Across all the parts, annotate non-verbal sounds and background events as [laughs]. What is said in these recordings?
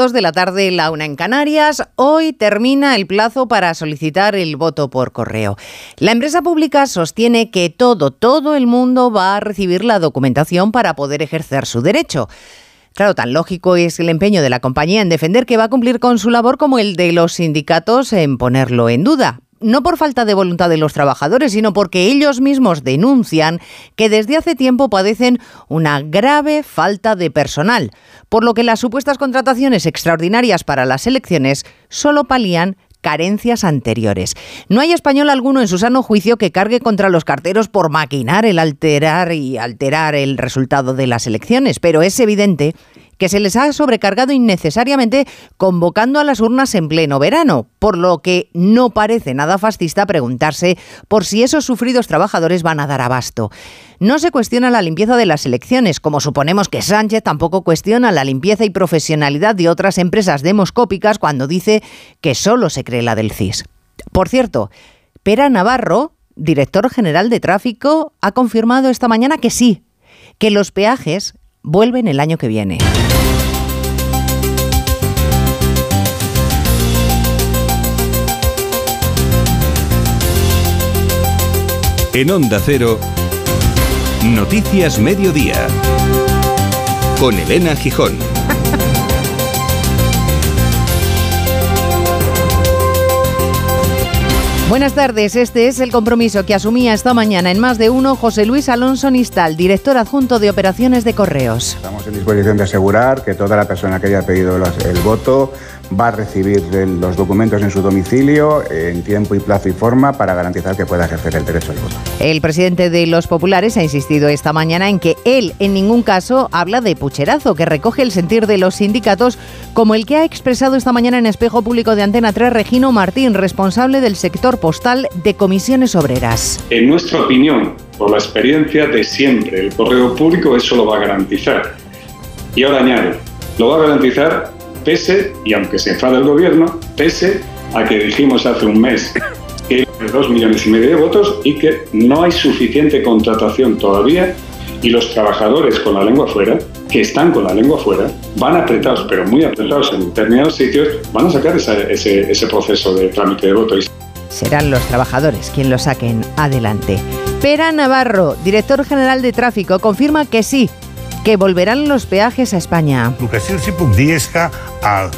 De la tarde, la una en Canarias. Hoy termina el plazo para solicitar el voto por correo. La empresa pública sostiene que todo, todo el mundo va a recibir la documentación para poder ejercer su derecho. Claro, tan lógico es el empeño de la compañía en defender que va a cumplir con su labor como el de los sindicatos en ponerlo en duda no por falta de voluntad de los trabajadores, sino porque ellos mismos denuncian que desde hace tiempo padecen una grave falta de personal, por lo que las supuestas contrataciones extraordinarias para las elecciones solo palían carencias anteriores. No hay español alguno en su sano juicio que cargue contra los carteros por maquinar el alterar y alterar el resultado de las elecciones, pero es evidente que se les ha sobrecargado innecesariamente convocando a las urnas en pleno verano, por lo que no parece nada fascista preguntarse por si esos sufridos trabajadores van a dar abasto. No se cuestiona la limpieza de las elecciones, como suponemos que Sánchez tampoco cuestiona la limpieza y profesionalidad de otras empresas demoscópicas cuando dice que solo se cree la del CIS. Por cierto, Pera Navarro, director general de tráfico, ha confirmado esta mañana que sí, que los peajes vuelven el año que viene. En Onda Cero, Noticias Mediodía, con Elena Gijón. Buenas tardes, este es el compromiso que asumía esta mañana en más de uno José Luis Alonso Nistal, director adjunto de operaciones de correos. Estamos en disposición de asegurar que toda la persona que haya pedido el voto va a recibir los documentos en su domicilio en tiempo y plazo y forma para garantizar que pueda ejercer el derecho al voto. El presidente de los populares ha insistido esta mañana en que él en ningún caso habla de pucherazo, que recoge el sentir de los sindicatos, como el que ha expresado esta mañana en espejo público de Antena 3 Regino Martín, responsable del sector postal de comisiones obreras. En nuestra opinión, por la experiencia de siempre, el correo público eso lo va a garantizar. Y ahora añado, lo va a garantizar pese, y aunque se enfada el gobierno, pese a que dijimos hace un mes que dos millones y medio de votos y que no hay suficiente contratación todavía y los trabajadores con la lengua fuera, que están con la lengua fuera, van apretados, pero muy apretados en determinados sitios, van a sacar ese, ese proceso de trámite de voto. Serán los trabajadores quien lo saquen adelante. Pera Navarro, director general de tráfico, confirma que sí, que volverán los peajes a España.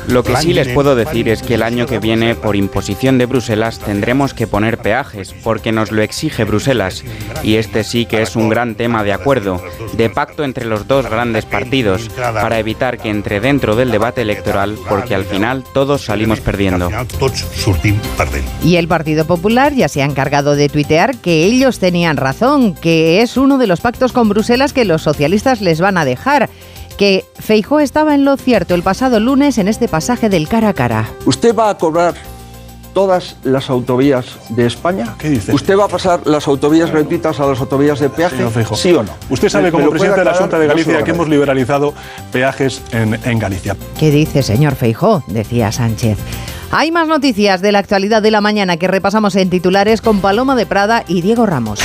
Lo que sí les puedo decir es que el año que viene, por imposición de Bruselas, tendremos que poner peajes, porque nos lo exige Bruselas. Y este sí que es un gran tema de acuerdo, de pacto entre los dos grandes partidos, para evitar que entre dentro del debate electoral, porque al final todos salimos perdiendo. Y el Partido Popular ya se ha encargado de tuitear que ellos tenían razón, que es uno de los pactos con Bruselas que los socialistas les van a dejar que Feijó estaba en lo cierto el pasado lunes en este pasaje del cara a cara. ¿Usted va a cobrar todas las autovías de España? ¿Qué dice? ¿Usted va a pasar las autovías gratuitas a las autovías de peaje? ¿Sí o no? Usted sabe como presidente de la Junta de Galicia que hemos liberalizado peajes en, en Galicia. ¿Qué dice, señor Feijó? Decía Sánchez. Hay más noticias de la actualidad de la mañana que repasamos en titulares con Paloma de Prada y Diego Ramos.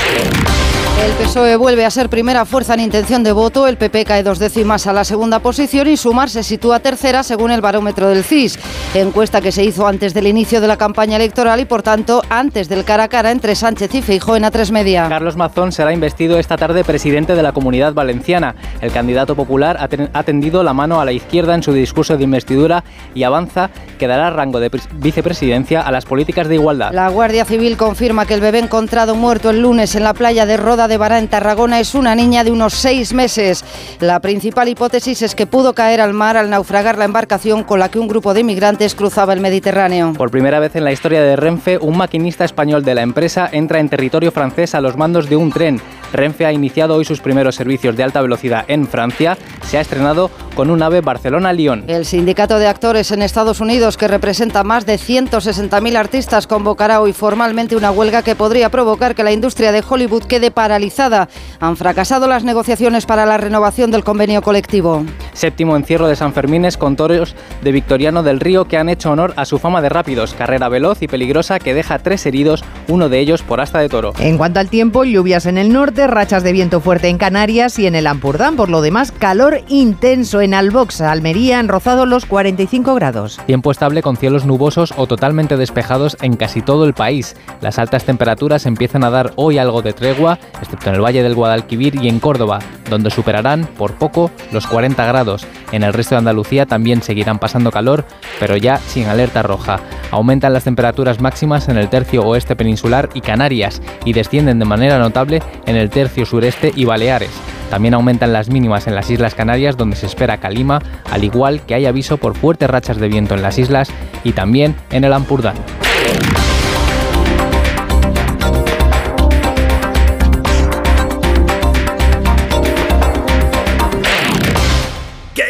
El PSOE vuelve a ser primera fuerza en intención de voto, el PP cae dos décimas a la segunda posición y Sumar se sitúa tercera según el barómetro del CIS, encuesta que se hizo antes del inicio de la campaña electoral y por tanto antes del cara a cara entre Sánchez y Feijóo en A3 Media. Carlos Mazón será investido esta tarde presidente de la Comunidad Valenciana. El candidato popular ha tendido la mano a la izquierda en su discurso de investidura y avanza que dará rango de vicepresidencia a las políticas de igualdad. La Guardia Civil confirma que el bebé encontrado muerto el lunes en la playa de Roda de Bará en Tarragona es una niña de unos seis meses. La principal hipótesis es que pudo caer al mar al naufragar la embarcación con la que un grupo de inmigrantes cruzaba el Mediterráneo. Por primera vez en la historia de Renfe, un maquinista español de la empresa entra en territorio francés a los mandos de un tren. Renfe ha iniciado hoy sus primeros servicios de alta velocidad en Francia. Se ha estrenado con un ave Barcelona-Lyon. El sindicato de actores en Estados Unidos, que representa más de 160.000 artistas, convocará hoy formalmente una huelga que podría provocar que la industria de Hollywood quede paralizada. Han fracasado las negociaciones para la renovación del convenio colectivo. Séptimo encierro de San Fermines con toros de Victoriano del Río que han hecho honor a su fama de rápidos. Carrera veloz y peligrosa que deja tres heridos, uno de ellos por asta de toro. En cuanto al tiempo, lluvias en el norte rachas de viento fuerte en Canarias y en el Ampurdán. Por lo demás, calor intenso en Albox, Almería, han rozado los 45 grados. Tiempo estable con cielos nubosos o totalmente despejados en casi todo el país. Las altas temperaturas empiezan a dar hoy algo de tregua, excepto en el Valle del Guadalquivir y en Córdoba, donde superarán por poco los 40 grados. En el resto de Andalucía también seguirán pasando calor, pero ya sin alerta roja. Aumentan las temperaturas máximas en el tercio oeste peninsular y Canarias y descienden de manera notable en el tercio sureste y Baleares. También aumentan las mínimas en las Islas Canarias donde se espera calima, al igual que hay aviso por fuertes rachas de viento en las islas y también en el Ampurdán.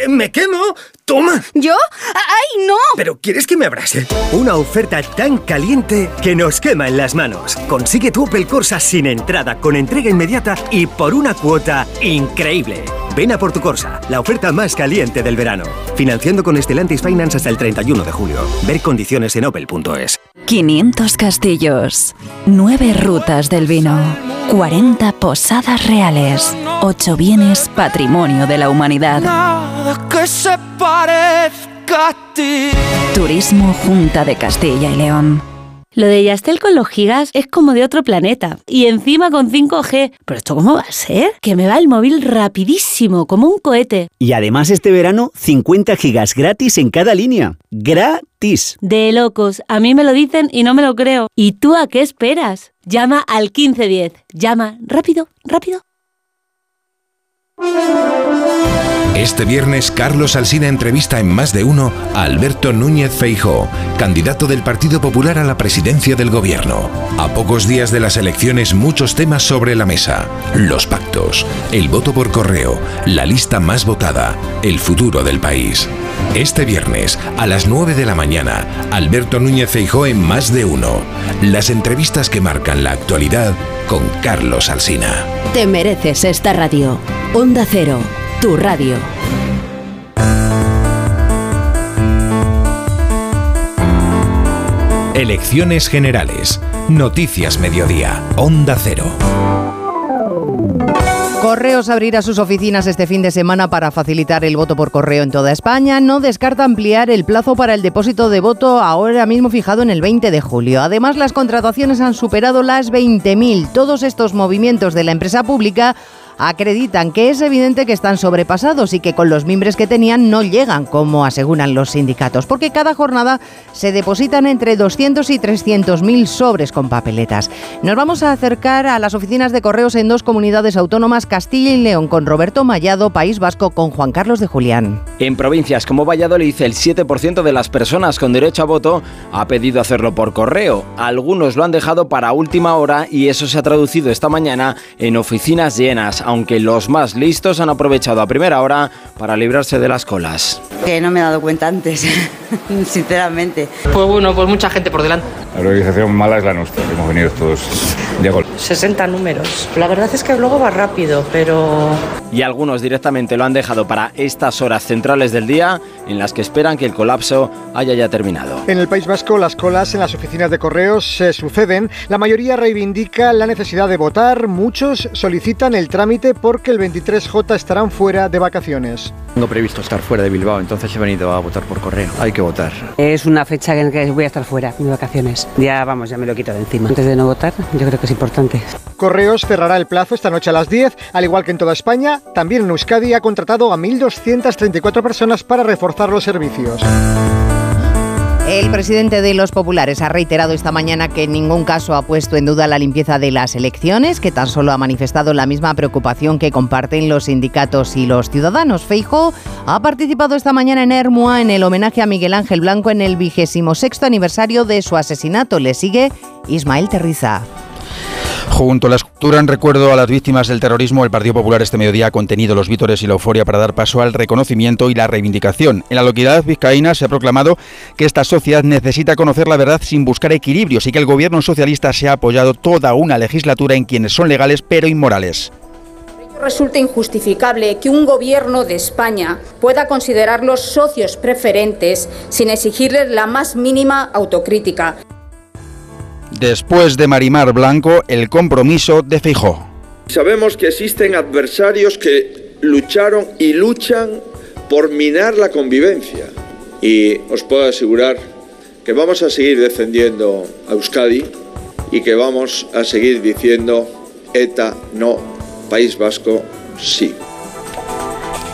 ¿Me quemo? ¡Toma! ¿Yo? ¡Ay, no! ¿Pero quieres que me abrase? Una oferta tan caliente que nos quema en las manos. Consigue tu Opel Corsa sin entrada, con entrega inmediata y por una cuota increíble. Ven a por tu Corsa, la oferta más caliente del verano. Financiando con Estelantis Finance hasta el 31 de julio. Ver condiciones en opel.es. 500 castillos, 9 rutas del vino, 40 posadas reales, 8 bienes patrimonio de la humanidad. que se parezca a ti. Turismo Junta de Castilla y León. Lo de Yastel con los gigas es como de otro planeta. Y encima con 5G. ¿Pero esto cómo va a ser? Que me va el móvil rapidísimo, como un cohete. Y además este verano, 50 gigas gratis en cada línea. ¡Gratis! De locos. A mí me lo dicen y no me lo creo. ¿Y tú a qué esperas? Llama al 1510. Llama rápido, rápido. Este viernes, Carlos Alsina entrevista en más de uno a Alberto Núñez Feijó, candidato del Partido Popular a la presidencia del gobierno. A pocos días de las elecciones, muchos temas sobre la mesa: los pactos, el voto por correo, la lista más votada, el futuro del país. Este viernes, a las 9 de la mañana, Alberto Núñez Feijó en más de uno. Las entrevistas que marcan la actualidad con Carlos Alsina. Te mereces esta radio. Onda Cero, tu radio. Elecciones Generales. Noticias Mediodía. Onda Cero. Correos abrirá sus oficinas este fin de semana para facilitar el voto por correo en toda España. No descarta ampliar el plazo para el depósito de voto ahora mismo fijado en el 20 de julio. Además, las contrataciones han superado las 20.000. Todos estos movimientos de la empresa pública acreditan que es evidente que están sobrepasados y que con los mimbres que tenían no llegan, como aseguran los sindicatos, porque cada jornada se depositan entre 200 y 300 mil sobres con papeletas. Nos vamos a acercar a las oficinas de correos en dos comunidades autónomas, Castilla y León con Roberto Mallado, País Vasco con Juan Carlos de Julián. En provincias como Valladolid, el 7% de las personas con derecho a voto ha pedido hacerlo por correo. Algunos lo han dejado para última hora y eso se ha traducido esta mañana en oficinas llenas aunque los más listos han aprovechado a primera hora para librarse de las colas. Que no me he dado cuenta antes, [laughs] sinceramente. Pues bueno, pues mucha gente por delante. La organización mala es la nuestra, hemos venido todos de gol. 60 números. La verdad es que luego va rápido, pero... Y algunos directamente lo han dejado para estas horas centrales del día en las que esperan que el colapso haya ya terminado. En el País Vasco las colas en las oficinas de correos se suceden. La mayoría reivindica la necesidad de votar, muchos solicitan el trámite porque el 23J estarán fuera de vacaciones. Tengo previsto estar fuera de Bilbao, entonces he venido a votar por correo. Hay que votar. Es una fecha en que voy a estar fuera de vacaciones. Ya vamos, ya me lo quito de encima. Antes de no votar, yo creo que es importante. Correos cerrará el plazo esta noche a las 10, al igual que en toda España. También en Euskadi ha contratado a 1.234 personas para reforzar los servicios. El presidente de los populares ha reiterado esta mañana que en ningún caso ha puesto en duda la limpieza de las elecciones, que tan solo ha manifestado la misma preocupación que comparten los sindicatos y los ciudadanos. Feijo ha participado esta mañana en Hermua en el homenaje a Miguel Ángel Blanco en el vigésimo sexto aniversario de su asesinato. Le sigue Ismael Terriza. Junto a la escultura en recuerdo a las víctimas del terrorismo, el Partido Popular este mediodía ha contenido los vítores y la euforia para dar paso al reconocimiento y la reivindicación. En la localidad vizcaína se ha proclamado que esta sociedad necesita conocer la verdad sin buscar equilibrios y que el gobierno socialista se ha apoyado toda una legislatura en quienes son legales pero inmorales. Resulta injustificable que un gobierno de España pueda considerarlos socios preferentes sin exigirles la más mínima autocrítica. Después de Marimar Blanco, el compromiso de Feijó. Sabemos que existen adversarios que lucharon y luchan por minar la convivencia. Y os puedo asegurar que vamos a seguir defendiendo a Euskadi y que vamos a seguir diciendo ETA no, País Vasco sí.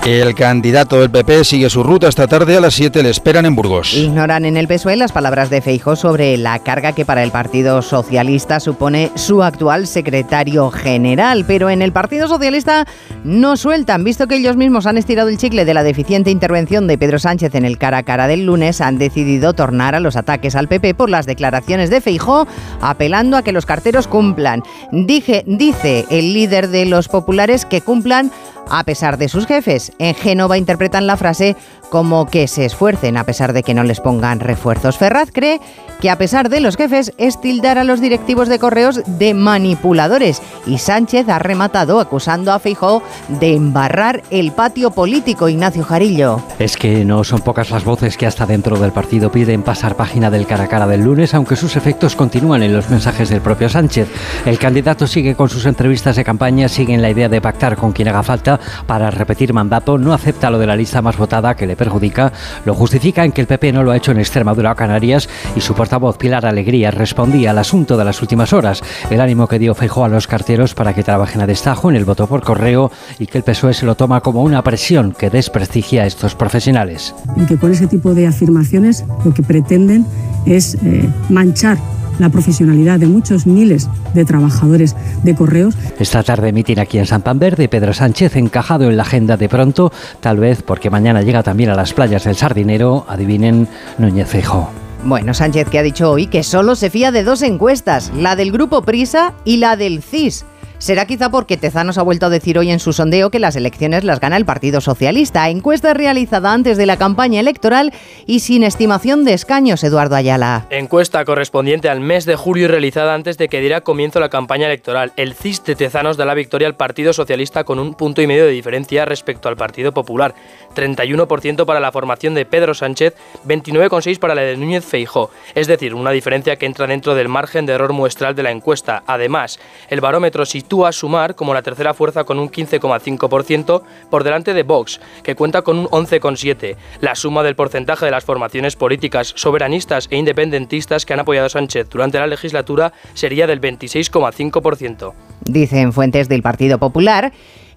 El candidato del PP sigue su ruta esta tarde a las 7 le esperan en Burgos. Ignoran en el PSOE las palabras de Feijóo sobre la carga que para el Partido Socialista supone su actual secretario general, pero en el Partido Socialista no sueltan, visto que ellos mismos han estirado el chicle de la deficiente intervención de Pedro Sánchez en el cara a cara del lunes, han decidido tornar a los ataques al PP por las declaraciones de Feijóo, apelando a que los carteros cumplan. Dije, dice el líder de los populares que cumplan a pesar de sus jefes. En Génova interpretan la frase como que se esfuercen a pesar de que no les pongan refuerzos. Ferraz cree que a pesar de los jefes es tildar a los directivos de correos de manipuladores y Sánchez ha rematado acusando a Feijó de embarrar el patio político Ignacio Jarillo. Es que no son pocas las voces que hasta dentro del partido piden pasar página del cara a cara del lunes, aunque sus efectos continúan en los mensajes del propio Sánchez. El candidato sigue con sus entrevistas de campaña, sigue en la idea de pactar con quien haga falta para repetir mandato, no acepta lo de la lista más votada que le perjudica, lo justifica en que el PP no lo ha hecho en Extremadura o Canarias y su portavoz Pilar Alegría respondía al asunto de las últimas horas, el ánimo que dio Feijó a los carteros para que trabajen a destajo en el voto por correo y que el PSOE se lo toma como una presión que desprestigia a estos profesionales. Y que con ese tipo de afirmaciones lo que pretenden es eh, manchar la profesionalidad de muchos miles de trabajadores de correos. Esta tarde mitin aquí en Santander de Pedro Sánchez encajado en la agenda de pronto, tal vez porque mañana llega también a las playas del Sardinero, adivinen, Núñez Feijóo. Bueno, Sánchez que ha dicho hoy que solo se fía de dos encuestas, la del grupo Prisa y la del CIS. Será quizá porque Tezanos ha vuelto a decir hoy en su sondeo que las elecciones las gana el Partido Socialista. Encuesta realizada antes de la campaña electoral y sin estimación de escaños, Eduardo Ayala. Encuesta correspondiente al mes de julio y realizada antes de que diera comienzo la campaña electoral. El CIS de Tezanos da la victoria al Partido Socialista con un punto y medio de diferencia respecto al Partido Popular. 31% para la formación de Pedro Sánchez, 29,6% para la de Núñez Feijó. Es decir, una diferencia que entra dentro del margen de error muestral de la encuesta. Además, el barómetro sitúa a Sumar como la tercera fuerza con un 15,5% por delante de Vox, que cuenta con un 11,7%. La suma del porcentaje de las formaciones políticas soberanistas e independentistas que han apoyado a Sánchez durante la legislatura sería del 26,5%. Dicen fuentes del Partido Popular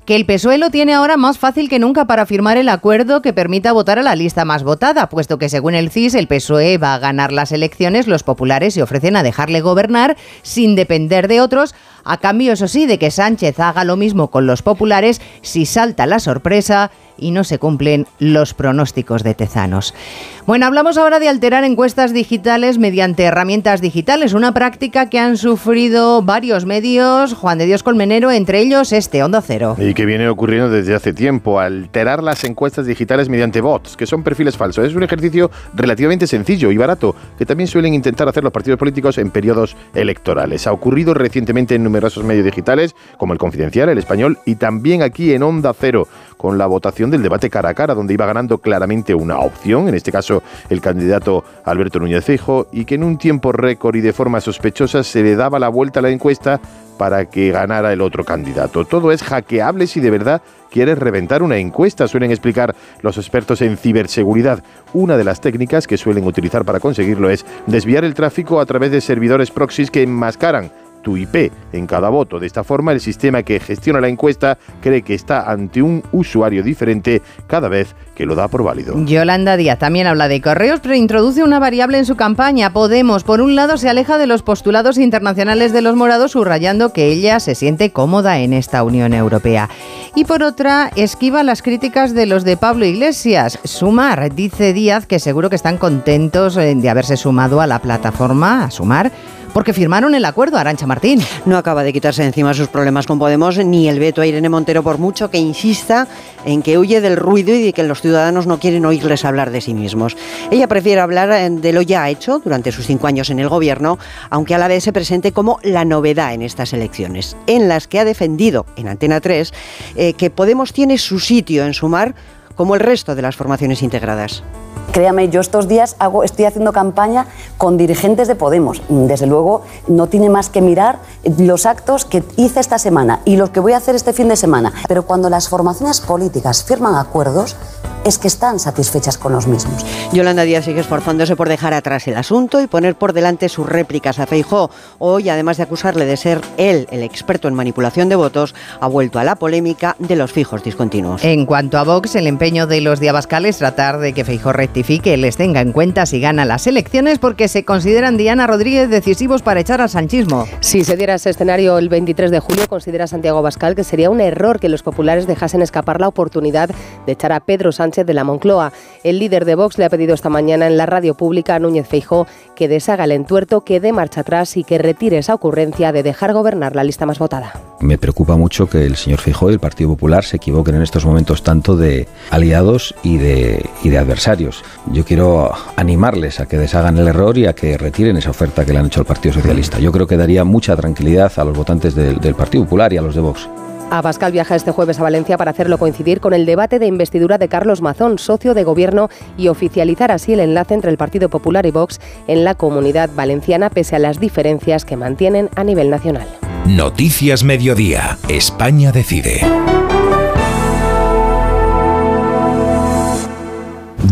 que el PSOE lo tiene ahora más fácil que nunca para firmar el acuerdo que permita votar a la lista más votada, puesto que según el CIS el PSOE va a ganar las elecciones, los populares se ofrecen a dejarle gobernar sin depender de otros, a cambio, eso sí, de que Sánchez haga lo mismo con los populares si salta la sorpresa y no se cumplen los pronósticos de Tezanos. Bueno, hablamos ahora de alterar encuestas digitales mediante herramientas digitales, una práctica que han sufrido varios medios, Juan de Dios Colmenero, entre ellos este, Onda Cero. Y que viene ocurriendo desde hace tiempo, alterar las encuestas digitales mediante bots, que son perfiles falsos. Es un ejercicio relativamente sencillo y barato, que también suelen intentar hacer los partidos políticos en periodos electorales. Ha ocurrido recientemente en numerosos medios digitales, como el Confidencial, el Español, y también aquí en Onda Cero, con la votación del debate cara a cara, donde iba ganando claramente una opción, en este caso el candidato Alberto Núñez Feijóo, y que en un tiempo récord y de forma sospechosa se le daba la vuelta a la encuesta para que ganara el otro candidato. Todo es hackeable si de verdad quieres reventar una encuesta, suelen explicar los expertos en ciberseguridad. Una de las técnicas que suelen utilizar para conseguirlo es desviar el tráfico a través de servidores proxies que enmascaran IP en cada voto. De esta forma, el sistema que gestiona la encuesta cree que está ante un usuario diferente cada vez que lo da por válido. Yolanda Díaz también habla de correos, pero introduce una variable en su campaña. Podemos, por un lado, se aleja de los postulados internacionales de los morados, subrayando que ella se siente cómoda en esta Unión Europea. Y por otra, esquiva las críticas de los de Pablo Iglesias. Sumar, dice Díaz, que seguro que están contentos eh, de haberse sumado a la plataforma, a Sumar porque firmaron el acuerdo, Arancha Martín. No acaba de quitarse encima sus problemas con Podemos ni el veto a Irene Montero, por mucho que insista en que huye del ruido y de que los ciudadanos no quieren oírles hablar de sí mismos. Ella prefiere hablar eh, de lo ya hecho durante sus cinco años en el gobierno, aunque a la vez se presente como la novedad en estas elecciones, en las que ha defendido en Antena 3 eh, que Podemos tiene su sitio en Sumar como el resto de las formaciones integradas. Créame, yo estos días hago, estoy haciendo campaña con dirigentes de Podemos. Desde luego, no tiene más que mirar los actos que hice esta semana y los que voy a hacer este fin de semana. Pero cuando las formaciones políticas firman acuerdos, es que están satisfechas con los mismos. Yolanda Díaz sigue esforzándose por dejar atrás el asunto y poner por delante sus réplicas a Feijó. Hoy, además de acusarle de ser él el experto en manipulación de votos, ha vuelto a la polémica de los fijos discontinuos. En cuanto a Vox, el empeño de los diabascales tratar de que Feijó rectifique les tenga en cuenta si gana las elecciones porque se consideran Diana Rodríguez decisivos para echar al sanchismo. Si se diera ese escenario el 23 de julio, considera Santiago Bascal que sería un error que los populares dejasen escapar la oportunidad de echar a Pedro Sánchez de la Moncloa. El líder de Vox le ha pedido esta mañana en la radio pública a Núñez Feijó que deshaga el entuerto, que dé marcha atrás y que retire esa ocurrencia de dejar gobernar la lista más votada. Me preocupa mucho que el señor Feijó y el Partido Popular se equivoquen en estos momentos tanto de aliados y de, y de adversarios. Yo quiero animarles a que deshagan el error y a que retiren esa oferta que le han hecho al Partido Socialista. Yo creo que daría mucha tranquilidad a los votantes del, del Partido Popular y a los de Vox. Abascal viaja este jueves a Valencia para hacerlo coincidir con el debate de investidura de Carlos Mazón, socio de gobierno, y oficializar así el enlace entre el Partido Popular y Vox en la comunidad valenciana, pese a las diferencias que mantienen a nivel nacional. Noticias Mediodía. España decide.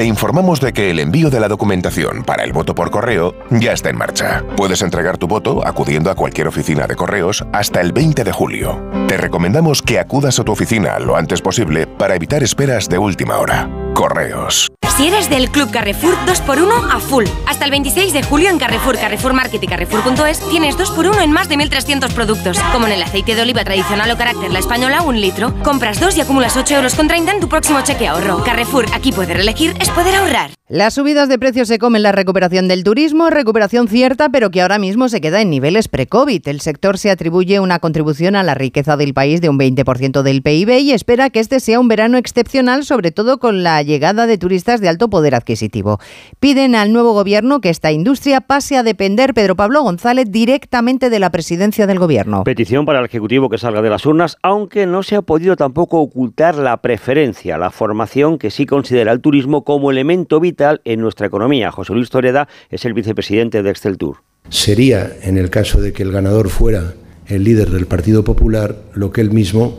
Te informamos de que el envío de la documentación para el voto por correo ya está en marcha. Puedes entregar tu voto acudiendo a cualquier oficina de correos hasta el 20 de julio. Te recomendamos que acudas a tu oficina lo antes posible para evitar esperas de última hora. Correos. Si eres del Club Carrefour, 2x1 a full. Hasta el 26 de julio en Carrefour, Carrefour Market y Carrefour.es tienes 2x1 en más de 1.300 productos. Como en el aceite de oliva tradicional o carácter la española, un litro. Compras dos y acumulas 8 euros con 30 en tu próximo cheque ahorro. Carrefour, aquí poder elegir es poder ahorrar. Las subidas de precios se comen la recuperación del turismo, recuperación cierta, pero que ahora mismo se queda en niveles pre-COVID. El sector se atribuye una contribución a la riqueza del país de un 20% del PIB y espera que este sea un verano excepcional, sobre todo con la llegada de turistas de alto poder adquisitivo. Piden al nuevo gobierno que esta industria pase a depender, Pedro Pablo González, directamente de la presidencia del gobierno. Petición para el Ejecutivo que salga de las urnas, aunque no se ha podido tampoco ocultar la preferencia, la formación que sí considera el turismo como elemento vital en nuestra economía. José Luis Toreda es el vicepresidente de Excel Tour. Sería, en el caso de que el ganador fuera el líder del Partido Popular, lo que él mismo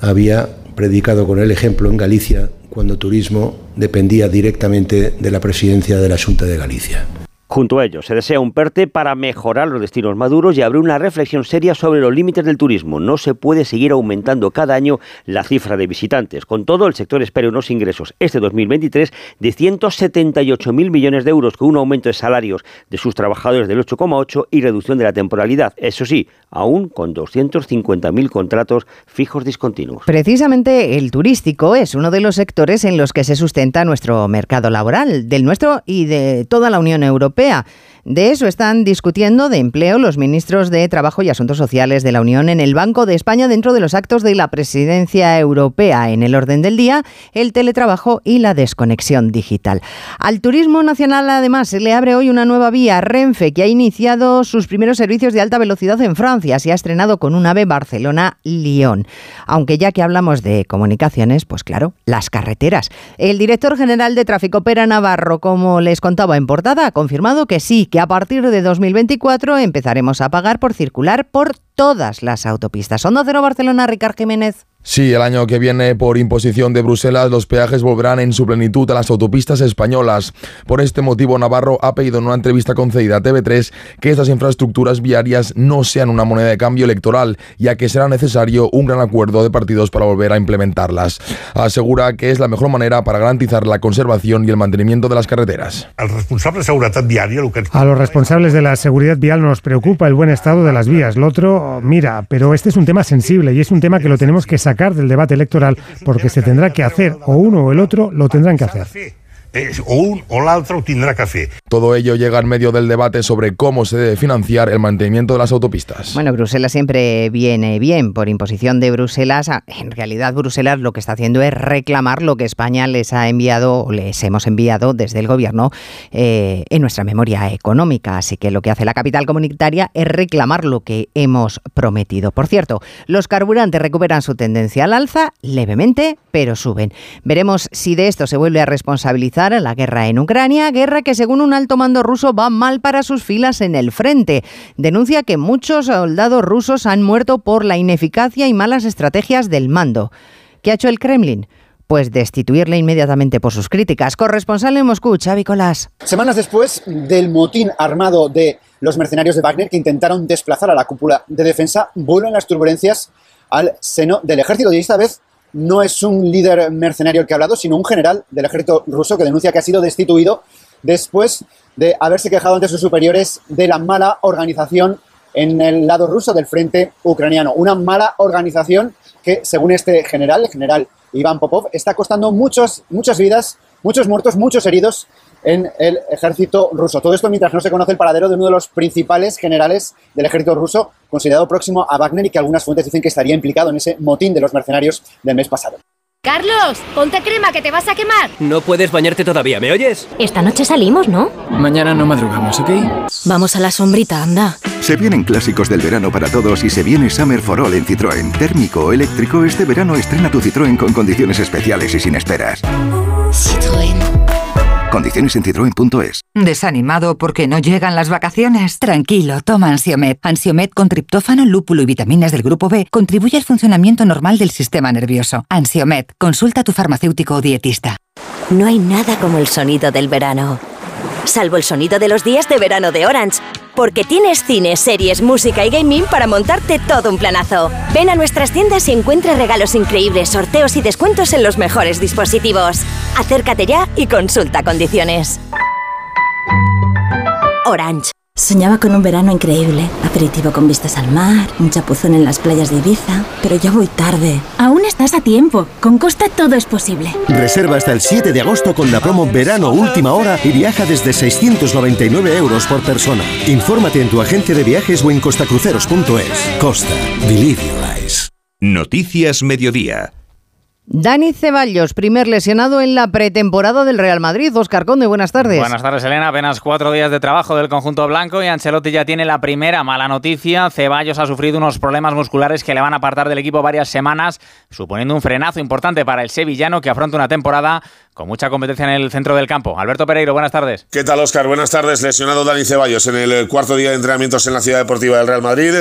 había predicado con el ejemplo en Galicia cuando turismo dependía directamente de la presidencia de la Junta de Galicia. Junto a ello, se desea un PERTE para mejorar los destinos maduros y abrir una reflexión seria sobre los límites del turismo. No se puede seguir aumentando cada año la cifra de visitantes. Con todo, el sector espera unos ingresos este 2023 de 178.000 millones de euros, con un aumento de salarios de sus trabajadores del 8,8 y reducción de la temporalidad. Eso sí, aún con 250.000 contratos fijos discontinuos. Precisamente el turístico es uno de los sectores en los que se sustenta nuestro mercado laboral, del nuestro y de toda la Unión Europea. Europea De eso están discutiendo de empleo los ministros de Trabajo y Asuntos Sociales de la Unión en el Banco de España dentro de los actos de la presidencia europea. En el orden del día, el teletrabajo y la desconexión digital. Al turismo nacional, además, se le abre hoy una nueva vía, Renfe, que ha iniciado sus primeros servicios de alta velocidad en Francia. Se ha estrenado con un AVE Barcelona-Lyon. Aunque ya que hablamos de comunicaciones, pues claro, las carreteras. El director general de Tráfico, Pera Navarro, como les contaba en portada, ha confirmado que sí, que a partir de 2024 empezaremos a pagar por circular por todas las autopistas. Onda Cero Barcelona, Ricard Jiménez. Sí, el año que viene, por imposición de Bruselas, los peajes volverán en su plenitud a las autopistas españolas. Por este motivo, Navarro ha pedido en una entrevista concedida a TV3 que estas infraestructuras viarias no sean una moneda de cambio electoral, ya que será necesario un gran acuerdo de partidos para volver a implementarlas. Asegura que es la mejor manera para garantizar la conservación y el mantenimiento de las carreteras. A los responsables de la seguridad vial nos preocupa el buen estado de las vías. Lo otro, mira, pero este es un tema sensible y es un tema que lo tenemos que sacar del debate electoral porque se tendrá que hacer o uno o el otro lo tendrán que hacer. Eh, o un o l'altre tendrá que hacer. Todo ello llega en medio del debate sobre cómo se debe financiar el mantenimiento de las autopistas. Bueno, Bruselas siempre viene bien por imposición de Bruselas. En realidad, Bruselas lo que está haciendo es reclamar lo que España les ha enviado o les hemos enviado desde el gobierno eh, en nuestra memoria económica. Así que lo que hace la capital comunitaria es reclamar lo que hemos prometido. Por cierto, los carburantes recuperan su tendencia al alza levemente, pero suben. Veremos si de esto se vuelve a responsabilizar la guerra en Ucrania, guerra que según un alto mando ruso va mal para sus filas en el frente. Denuncia que muchos soldados rusos han muerto por la ineficacia y malas estrategias del mando. ¿Qué ha hecho el Kremlin? Pues destituirle inmediatamente por sus críticas. Corresponsal en Moscú, Xavi Colás. Semanas después del motín armado de los mercenarios de Wagner que intentaron desplazar a la cúpula de defensa, vuelven las turbulencias al seno del ejército y esta vez no es un líder mercenario el que ha hablado, sino un general del ejército ruso que denuncia que ha sido destituido después de haberse quejado ante sus superiores de la mala organización en el lado ruso del frente ucraniano. Una mala organización que, según este general, el general Iván Popov, está costando muchos, muchas vidas, muchos muertos, muchos heridos en el ejército ruso. Todo esto mientras no se conoce el paradero de uno de los principales generales del ejército ruso, considerado próximo a Wagner y que algunas fuentes dicen que estaría implicado en ese motín de los mercenarios del mes pasado. Carlos, ponte crema que te vas a quemar. No puedes bañarte todavía, ¿me oyes? Esta noche salimos, ¿no? Mañana no madrugamos, ¿ok? Vamos a la sombrita, anda. Se vienen clásicos del verano para todos y se viene Summer for All en Citroën. Térmico o eléctrico, este verano estrena tu Citroën con condiciones especiales y sin esperas. Citroën. Condiciones en citroen.es. ¿Desanimado porque no llegan las vacaciones? Tranquilo, toma Ansiomet. Ansiomet con triptófano, lúpulo y vitaminas del grupo B contribuye al funcionamiento normal del sistema nervioso. Ansiomet, consulta a tu farmacéutico o dietista. No hay nada como el sonido del verano. Salvo el sonido de los días de verano de Orange. Porque tienes cine, series, música y gaming para montarte todo un planazo. Ven a nuestras tiendas y encuentra regalos increíbles, sorteos y descuentos en los mejores dispositivos. Acércate ya y consulta condiciones. Orange. Soñaba con un verano increíble, aperitivo con vistas al mar, un chapuzón en las playas de Ibiza, pero ya voy tarde. Aún estás a tiempo, con Costa todo es posible. Reserva hasta el 7 de agosto con la promo Verano Última Hora y viaja desde 699 euros por persona. Infórmate en tu agencia de viajes o en costacruceros.es. Costa, believe your eyes. Noticias Mediodía. Dani Ceballos, primer lesionado en la pretemporada del Real Madrid. Oscar Conde, buenas tardes. Buenas tardes, Elena. Apenas cuatro días de trabajo del conjunto blanco y Ancelotti ya tiene la primera mala noticia. Ceballos ha sufrido unos problemas musculares que le van a apartar del equipo varias semanas, suponiendo un frenazo importante para el sevillano que afronta una temporada con mucha competencia en el centro del campo. Alberto Pereiro, buenas tardes. ¿Qué tal, Oscar? Buenas tardes. Lesionado Dani Ceballos en el cuarto día de entrenamientos en la Ciudad Deportiva del Real Madrid.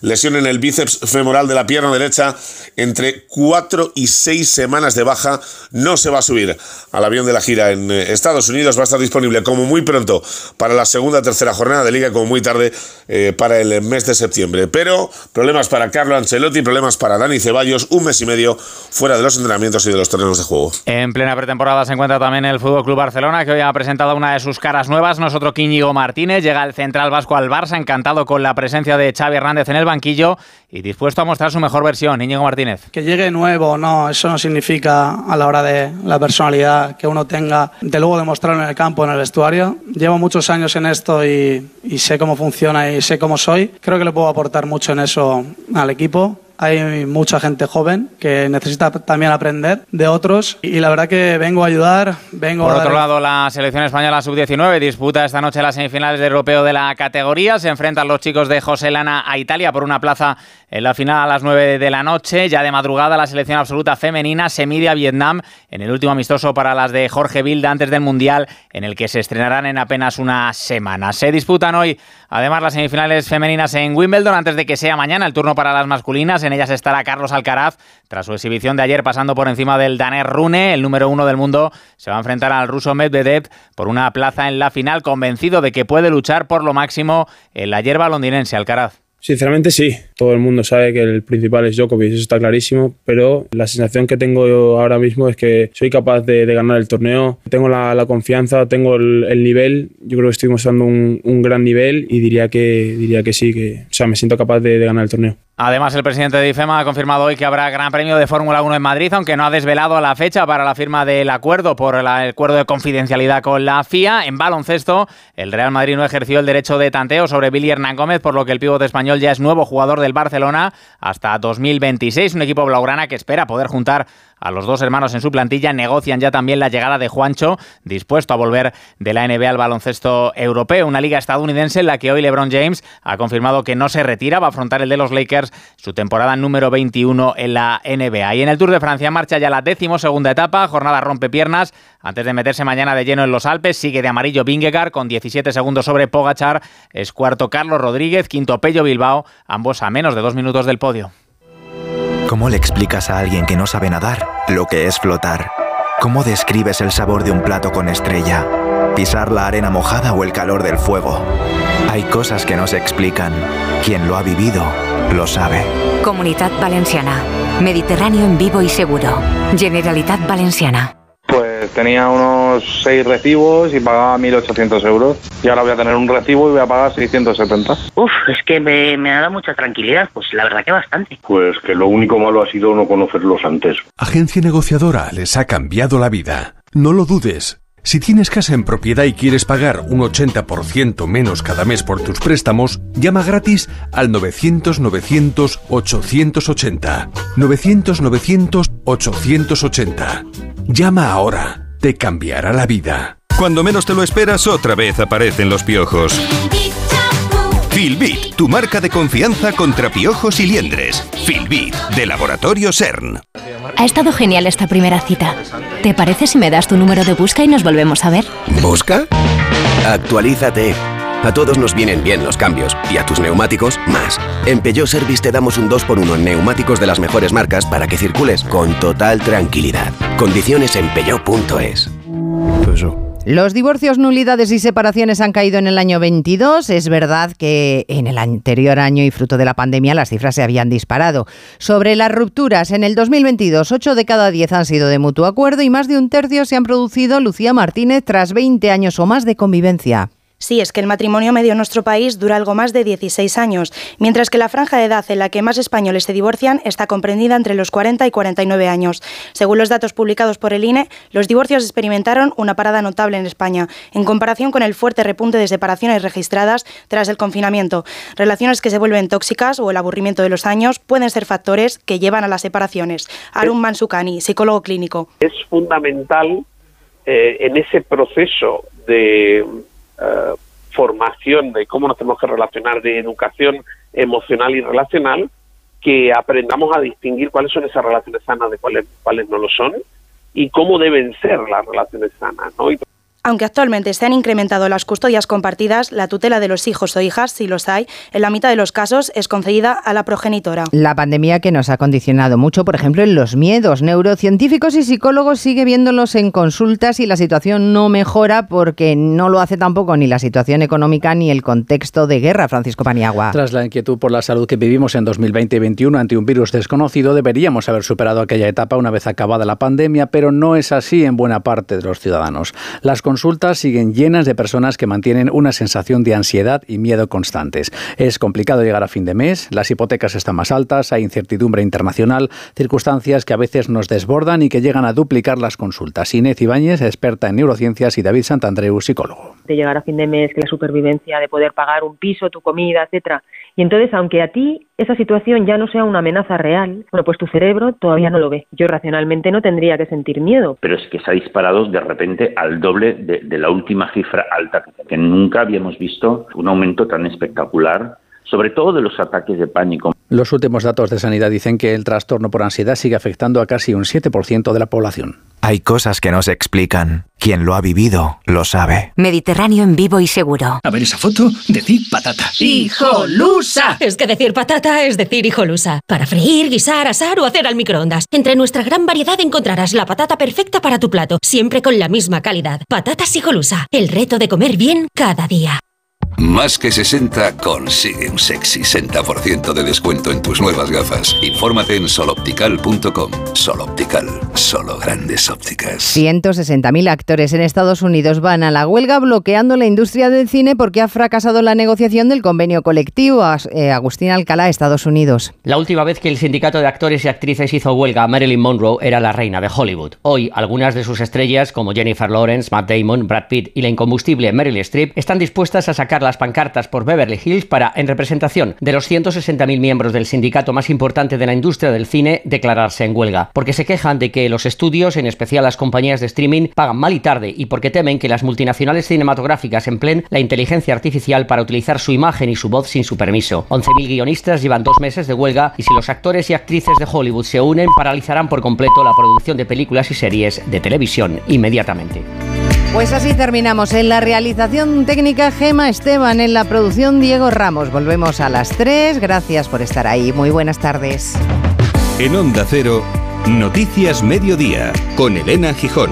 Lesión en el bíceps femoral de la pierna derecha. Entre cuatro y seis semanas de baja. No se va a subir al avión de la gira en eh, Estados Unidos. Va a estar disponible como muy pronto para la segunda tercera jornada de liga, como muy tarde eh, para el mes de septiembre. Pero problemas para Carlo Ancelotti, problemas para Dani Ceballos. Un mes y medio fuera de los entrenamientos y de los terrenos de juego. En plena pretemporada se encuentra también el Fútbol Club Barcelona, que hoy ha presentado una de sus caras nuevas. Nosotros, Íñigo Martínez, llega el central vasco al Barça, encantado con la presencia de Xavi Hernández en el banquillo y dispuesto a mostrar su mejor versión. Íñigo Martínez. Que llegue nuevo, no, eso no significa a la hora de la personalidad que uno tenga, de luego demostrarlo en el campo, en el vestuario. Llevo muchos años en esto y sé cómo funciona y sé cómo soy. Creo que le puedo aportar mucho en eso al equipo hay mucha gente joven que necesita también aprender de otros y la verdad que vengo a ayudar, vengo Por a otro lado, la selección española sub-19 disputa esta noche las semifinales de europeo de la categoría. Se enfrentan los chicos de José Lana a Italia por una plaza en la final a las 9 de la noche. Ya de madrugada la selección absoluta femenina se mide a Vietnam en el último amistoso para las de Jorge Vilda antes del Mundial en el que se estrenarán en apenas una semana. Se disputan hoy además las semifinales femeninas en Wimbledon antes de que sea mañana el turno para las masculinas. En ellas estará Carlos Alcaraz. Tras su exhibición de ayer pasando por encima del Daner Rune, el número uno del mundo, se va a enfrentar al ruso Medvedev por una plaza en la final, convencido de que puede luchar por lo máximo en la hierba londinense. Alcaraz. Sinceramente sí, todo el mundo sabe que el principal es Djokovic, eso está clarísimo, pero la sensación que tengo yo ahora mismo es que soy capaz de, ganar el torneo, tengo la, confianza, tengo el, el, nivel, yo creo que estoy mostrando un, gran nivel y diría que, diría que sí, que o sea, me siento capaz de ganar el torneo. Además, el presidente de IFEMA ha confirmado hoy que habrá Gran Premio de Fórmula 1 en Madrid, aunque no ha desvelado la fecha para la firma del acuerdo por el acuerdo de confidencialidad con la FIA. En baloncesto, el Real Madrid no ejerció el derecho de tanteo sobre Billy Hernán Gómez, por lo que el pivote español ya es nuevo jugador del Barcelona hasta 2026. Un equipo blaugrana que espera poder juntar a los dos hermanos en su plantilla. Negocian ya también la llegada de Juancho, dispuesto a volver de la NBA al baloncesto europeo, una liga estadounidense en la que hoy LeBron James ha confirmado que no se retira, va a afrontar el de los Lakers su temporada número 21 en la NBA. Y en el Tour de Francia marcha ya la décimo segunda etapa, jornada rompe piernas, antes de meterse mañana de lleno en los Alpes, sigue de amarillo Vingegaard con 17 segundos sobre Pogachar, es cuarto Carlos Rodríguez, quinto Pello Bilbao, ambos a menos de dos minutos del podio. ¿Cómo le explicas a alguien que no sabe nadar lo que es flotar? ¿Cómo describes el sabor de un plato con estrella? ¿Pisar la arena mojada o el calor del fuego? Hay cosas que no se explican. Quien lo ha vivido, lo sabe. Comunidad Valenciana. Mediterráneo en vivo y seguro. Generalitat Valenciana. Pues tenía unos 6 recibos y pagaba 1.800 euros. Y ahora voy a tener un recibo y voy a pagar 670. Uf, es que me, me ha dado mucha tranquilidad. Pues la verdad que bastante. Pues que lo único malo ha sido no conocerlos antes. Agencia negociadora les ha cambiado la vida. No lo dudes. Si tienes casa en propiedad y quieres pagar un 80% menos cada mes por tus préstamos, llama gratis al 900-900-880. 900-900-880. Llama ahora, te cambiará la vida. Cuando menos te lo esperas, otra vez aparecen los piojos. Filbit, tu marca de confianza contra piojos y liendres. Filbit, de Laboratorio CERN. Ha estado genial esta primera cita. ¿Te parece si me das tu número de busca y nos volvemos a ver? ¿Busca? Actualízate. A todos nos vienen bien los cambios y a tus neumáticos más. En Peugeot Service te damos un 2x1 en neumáticos de las mejores marcas para que circules con total tranquilidad. Condiciones en peugeot.es. Los divorcios, nulidades y separaciones han caído en el año 22. Es verdad que en el anterior año y fruto de la pandemia las cifras se habían disparado. Sobre las rupturas, en el 2022, 8 de cada 10 han sido de mutuo acuerdo y más de un tercio se han producido, Lucía Martínez, tras 20 años o más de convivencia. Sí, es que el matrimonio medio en nuestro país dura algo más de 16 años, mientras que la franja de edad en la que más españoles se divorcian está comprendida entre los 40 y 49 años. Según los datos publicados por el INE, los divorcios experimentaron una parada notable en España, en comparación con el fuerte repunte de separaciones registradas tras el confinamiento. Relaciones que se vuelven tóxicas o el aburrimiento de los años pueden ser factores que llevan a las separaciones. Arun Mansukani, psicólogo clínico. Es fundamental eh, en ese proceso de eh, formación de cómo nos tenemos que relacionar, de educación emocional y relacional, que aprendamos a distinguir cuáles son esas relaciones sanas de cuáles, cuáles no lo son y cómo deben ser las relaciones sanas. ¿no? Aunque actualmente se han incrementado las custodias compartidas, la tutela de los hijos o hijas, si los hay, en la mitad de los casos es concedida a la progenitora. La pandemia que nos ha condicionado mucho, por ejemplo, en los miedos. Neurocientíficos y psicólogos siguen viéndolos en consultas y la situación no mejora porque no lo hace tampoco ni la situación económica ni el contexto de guerra, Francisco Paniagua. Tras la inquietud por la salud que vivimos en 2020 y 2021 ante un virus desconocido, deberíamos haber superado aquella etapa una vez acabada la pandemia, pero no es así en buena parte de los ciudadanos. Las consultas siguen llenas de personas que mantienen una sensación de ansiedad y miedo constantes. Es complicado llegar a fin de mes, las hipotecas están más altas, hay incertidumbre internacional, circunstancias que a veces nos desbordan y que llegan a duplicar las consultas. Inés Ibáñez, experta en neurociencias, y David Santandreu, psicólogo. De llegar a fin de mes, que la supervivencia, de poder pagar un piso, tu comida, etcétera. Y entonces, aunque a ti esa situación ya no sea una amenaza real, bueno, pues tu cerebro todavía no lo ve. Yo racionalmente no tendría que sentir miedo. Pero es que se ha disparado de repente al doble de, de la última cifra alta, que nunca habíamos visto un aumento tan espectacular sobre todo de los ataques de pánico. Los últimos datos de sanidad dicen que el trastorno por ansiedad sigue afectando a casi un 7% de la población. Hay cosas que no se explican. Quien lo ha vivido, lo sabe. Mediterráneo en vivo y seguro. A ver esa foto, decir patata. ¡Hijolusa! Es que decir patata es decir hijolusa. Para freír, guisar, asar o hacer al microondas. Entre nuestra gran variedad encontrarás la patata perfecta para tu plato, siempre con la misma calidad. Patatas hijolusa. El reto de comer bien cada día. Más que 60 consigue un sexy 60% de descuento en tus nuevas gafas. Infórmate en soloptical.com. Soloptical, solo grandes ópticas. 160.000 actores en Estados Unidos van a la huelga bloqueando la industria del cine porque ha fracasado la negociación del convenio colectivo. Eh, Agustín Alcalá, Estados Unidos. La última vez que el sindicato de actores y actrices hizo huelga, Marilyn Monroe era la reina de Hollywood. Hoy, algunas de sus estrellas, como Jennifer Lawrence, Matt Damon, Brad Pitt y la incombustible Meryl Streep, están dispuestas a las pancartas por Beverly Hills para, en representación de los 160.000 miembros del sindicato más importante de la industria del cine, declararse en huelga, porque se quejan de que los estudios, en especial las compañías de streaming, pagan mal y tarde y porque temen que las multinacionales cinematográficas empleen la inteligencia artificial para utilizar su imagen y su voz sin su permiso. 11.000 guionistas llevan dos meses de huelga y si los actores y actrices de Hollywood se unen, paralizarán por completo la producción de películas y series de televisión inmediatamente. Pues así terminamos. En la realización técnica Gema Esteban, en la producción Diego Ramos. Volvemos a las 3. Gracias por estar ahí. Muy buenas tardes. En Onda Cero, Noticias Mediodía, con Elena Gijón.